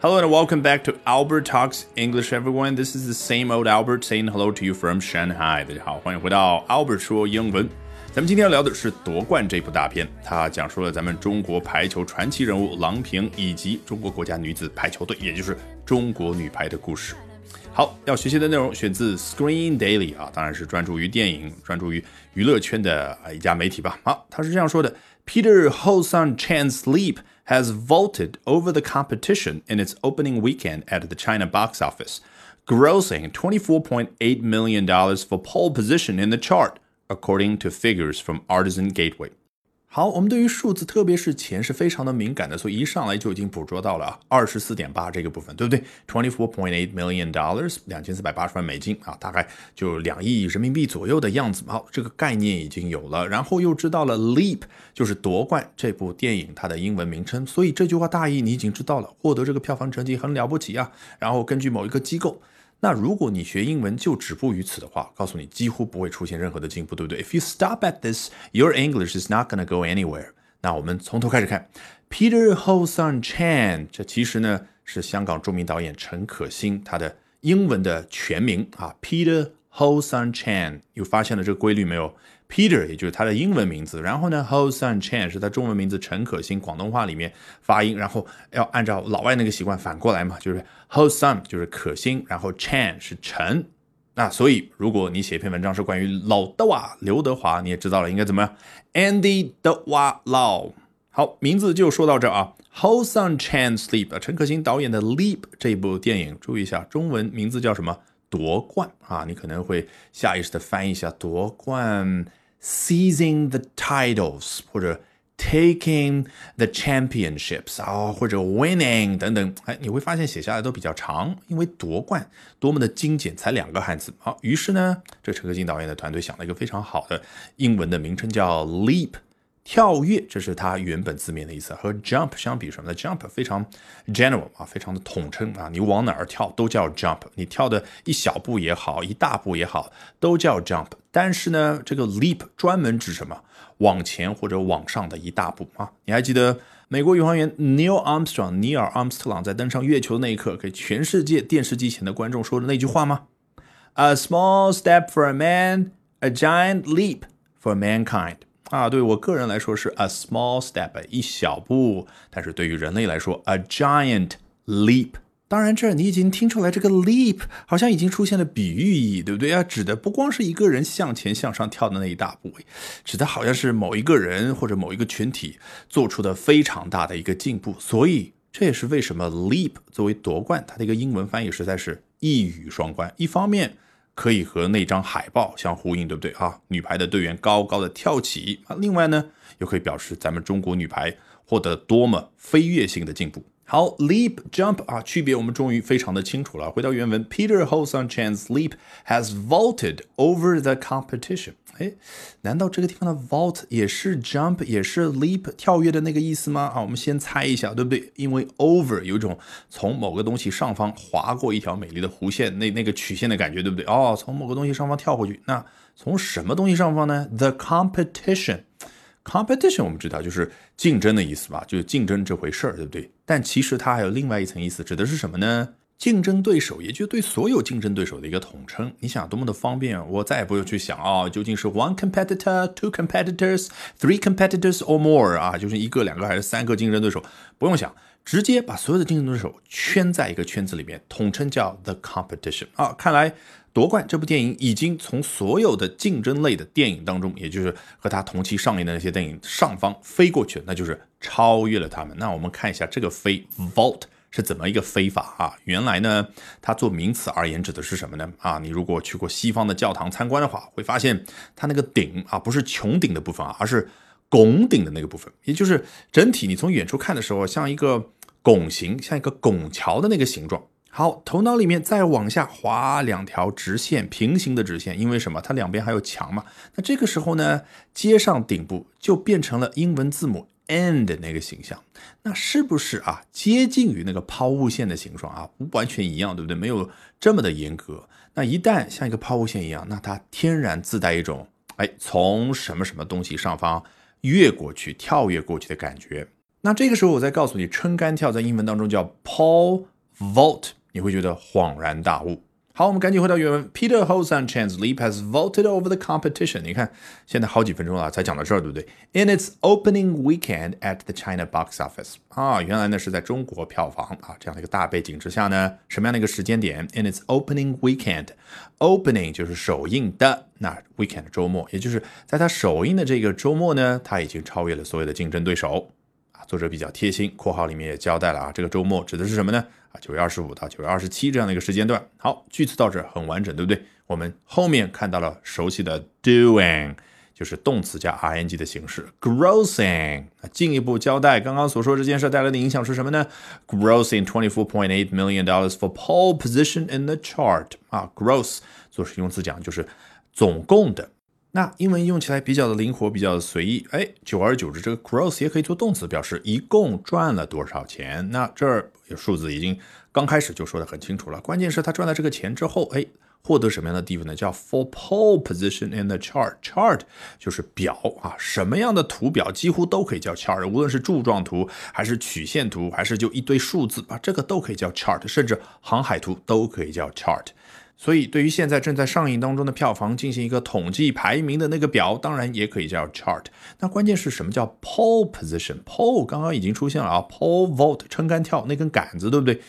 Hello and welcome back to Albert Talks English, everyone. This is the same old Albert saying hello to you from Shanghai. 大家好，欢迎回到 Albert 说英文。咱们今天要聊的是夺冠这部大片，它讲述了咱们中国排球传奇人物郎平以及中国国家女子排球队，也就是中国女排的故事。好，要学习的内容选自 Screen Daily 啊，当然是专注于电影、专注于娱乐圈的一家媒体吧。好，他是这样说的：Peter Hosan Chan's leap。Has vaulted over the competition in its opening weekend at the China box office, grossing $24.8 million for pole position in the chart, according to figures from Artisan Gateway. 好，我们对于数字，特别是钱，是非常的敏感的，所以一上来就已经捕捉到了，二十四点八这个部分，对不对？Twenty four point eight million dollars，两千四百八十万美金啊，大概就两亿人民币左右的样子。好，这个概念已经有了，然后又知道了 leap 就是夺冠这部电影它的英文名称，所以这句话大意你已经知道了，获得这个票房成绩很了不起啊。然后根据某一个机构。那如果你学英文就止步于此的话，告诉你几乎不会出现任何的进步，对不对？If you stop at this, your English is not gonna go anywhere。那我们从头开始看，Peter Ho Sun Chan，这其实呢是香港著名导演陈可辛他的英文的全名啊，Peter Ho Sun Chan。有发现了这个规律没有？Peter，也就是他的英文名字，然后呢，Ho Sun Chan 是他中文名字陈可辛，广东话里面发音，然后要按照老外那个习惯反过来嘛，就是 Ho Sun 就是可辛，然后 Chan 是陈。那所以如果你写一篇文章是关于老德瓦刘德华，你也知道了应该怎么样？Andy 德瓦老。好，名字就说到这啊，Ho Sun Chan Sleep，陈可辛导演的 Leap 这部电影，注意一下中文名字叫什么？夺冠啊，你可能会下意识的翻译一下夺冠。Seizing the titles 或者 taking the championships 啊，或者 winning 等等，哎，你会发现写下来都比较长，因为夺冠多么的精简，才两个汉字。好，于是呢，这陈可辛导演的团队想了一个非常好的英文的名称，叫 leap。跳跃，这是它原本字面的意思。和 jump 相比什么呢？jump 非常 general 啊，非常的统称啊，你往哪儿跳都叫 jump。你跳的一小步也好，一大步也好，都叫 jump。但是呢，这个 leap 专门指什么？往前或者往上的一大步啊。你还记得美国宇航员 Neil Armstrong 尼尔·阿姆斯特朗在登上月球的那一刻，给全世界电视机前的观众说的那句话吗？A small step for a man, a giant leap for mankind。啊，对我个人来说是 a small step 一小步，但是对于人类来说 a giant leap。当然，这你已经听出来，这个 leap 好像已经出现了比喻意义，对不对啊？指的不光是一个人向前向上跳的那一大步，指的好像是某一个人或者某一个群体做出的非常大的一个进步。所以这也是为什么 leap 作为夺冠，它的一个英文翻译实在是一语双关。一方面，可以和那张海报相呼应，对不对啊？女排的队员高高的跳起啊，另外呢，又可以表示咱们中国女排获得多么飞跃性的进步。好，leap jump 啊，区别我们终于非常的清楚了。回到原文，Peter Hosan Chan's leap has vaulted over the competition。哎，难道这个地方的 vault 也是 jump 也是 leap 跳跃的那个意思吗？啊，我们先猜一下，对不对？因为 over 有一种从某个东西上方划过一条美丽的弧线，那那个曲线的感觉，对不对？哦，从某个东西上方跳过去，那从什么东西上方呢？The competition。Competition 我们知道就是竞争的意思吧，就是竞争这回事儿，对不对？但其实它还有另外一层意思，指的是什么呢？竞争对手，也就对所有竞争对手的一个统称。你想多么的方便，我再也不用去想啊，究竟是 one competitor, two competitors, three competitors or more 啊，就是一个、两个还是三个竞争对手？不用想，直接把所有的竞争对手圈在一个圈子里面，统称叫 the competition 啊。看来。夺冠这部电影已经从所有的竞争类的电影当中，也就是和它同期上映的那些电影上方飞过去，那就是超越了他们。那我们看一下这个飞 vault 是怎么一个飞法啊？原来呢，它做名词而言指的是什么呢？啊，你如果去过西方的教堂参观的话，会发现它那个顶啊，不是穹顶的部分啊，而是拱顶的那个部分，也就是整体你从远处看的时候，像一个拱形，像一个拱桥的那个形状。好，头脑里面再往下划两条直线，平行的直线，因为什么？它两边还有墙嘛。那这个时候呢，接上顶部就变成了英文字母 N 的那个形象。那是不是啊，接近于那个抛物线的形状啊？不完全一样，对不对？没有这么的严格。那一旦像一个抛物线一样，那它天然自带一种，哎，从什么什么东西上方越过去、跳跃过去的感觉。那这个时候我再告诉你，撑杆跳在英文当中叫 pole vault，你会觉得恍然大悟。好，我们赶紧回到原文。Peter Hosan Chan's leap has vaulted over the competition。你看，现在好几分钟了，才讲到这儿，对不对？In its opening weekend at the China box office。啊，原来呢是在中国票房啊这样的一个大背景之下呢，什么样的一个时间点？In its opening weekend，opening 就是首映的，那 weekend 周末，也就是在它首映的这个周末呢，它已经超越了所有的竞争对手。作者比较贴心，括号里面也交代了啊，这个周末指的是什么呢？啊，九月二十五到九月二十七这样的一个时间段。好，句子到这很完整，对不对？我们后面看到了熟悉的 doing，就是动词加 ing 的形式，grossing。进一步交代刚刚所说这件事带来的影响是什么呢？grossing twenty four point eight million dollars for pole position in the chart。啊，gross 做实用词讲就是总共的。那英文用起来比较的灵活，比较的随意。哎，久而久之，这个 gross 也可以做动词，表示一共赚了多少钱。那这儿有数字已经刚开始就说的很清楚了。关键是他赚了这个钱之后，哎，获得什么样的地位呢？叫 for pole position in the chart。chart 就是表啊，什么样的图表几乎都可以叫 chart，无论是柱状图还是曲线图，还是就一堆数字啊，这个都可以叫 chart，甚至航海图都可以叫 chart。所以，对于现在正在上映当中的票房进行一个统计排名的那个表，当然也可以叫 chart。那关键是什么叫 pole position？pole 刚刚已经出现了啊，pole vault 撑杆跳那根杆子，对不对？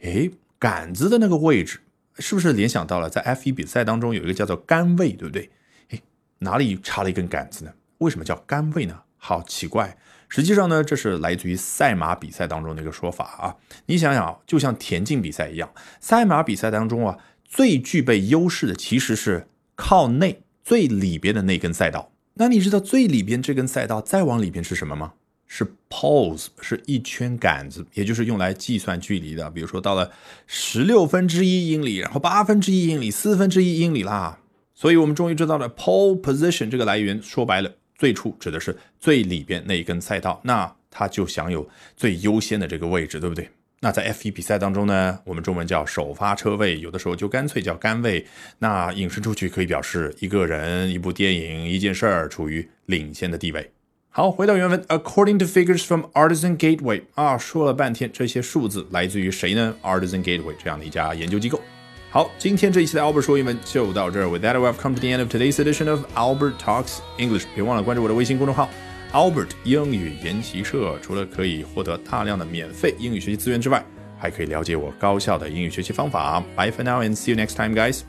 诶，杆子的那个位置是不是联想到了在 F1 比赛当中有一个叫做杆位，对不对？诶，哪里插了一根杆子呢？为什么叫杆位呢？好奇怪。实际上呢，这是来自于赛马比赛当中的一个说法啊。你想想，就像田径比赛一样，赛马比赛当中啊。最具备优势的其实是靠内最里边的那根赛道。那你知道最里边这根赛道再往里边是什么吗？是 poles，是一圈杆子，也就是用来计算距离的。比如说到了十六分之一英里，然后八分之一英里，四分之一英里啦。所以我们终于知道了 pole position 这个来源。说白了，最初指的是最里边那一根赛道，那它就享有最优先的这个位置，对不对？那在 F1 比赛当中呢，我们中文叫首发车位，有的时候就干脆叫杆位。那引申出去可以表示一个人、一部电影、一件事儿处于领先的地位。好，回到原文，According to figures from Artisan Gateway，啊，说了半天这些数字来自于谁呢？Artisan Gateway 这样的一家研究机构。好，今天这一期的 Albert 说英文就到这儿。With that, we have come to the end of today's edition of Albert Talks English。别忘了关注我的微信公众号。Albert 英语研习社除了可以获得大量的免费英语学习资源之外，还可以了解我高效的英语学习方法。Bye for now and see you next time, guys.